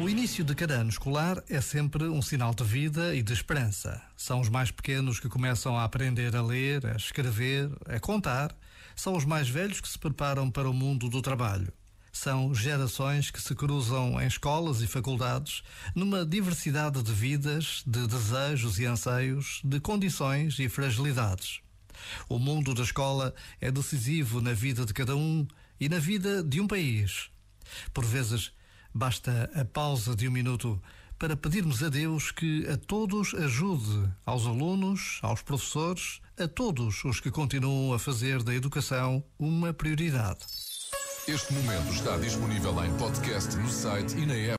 O início de cada ano escolar é sempre um sinal de vida e de esperança. São os mais pequenos que começam a aprender a ler, a escrever, a contar. São os mais velhos que se preparam para o mundo do trabalho. São gerações que se cruzam em escolas e faculdades numa diversidade de vidas, de desejos e anseios, de condições e fragilidades. O mundo da escola é decisivo na vida de cada um e na vida de um país. Por vezes, Basta a pausa de um minuto para pedirmos a Deus que a todos ajude, aos alunos, aos professores, a todos os que continuam a fazer da educação uma prioridade. Este momento está disponível em podcast no site e na app.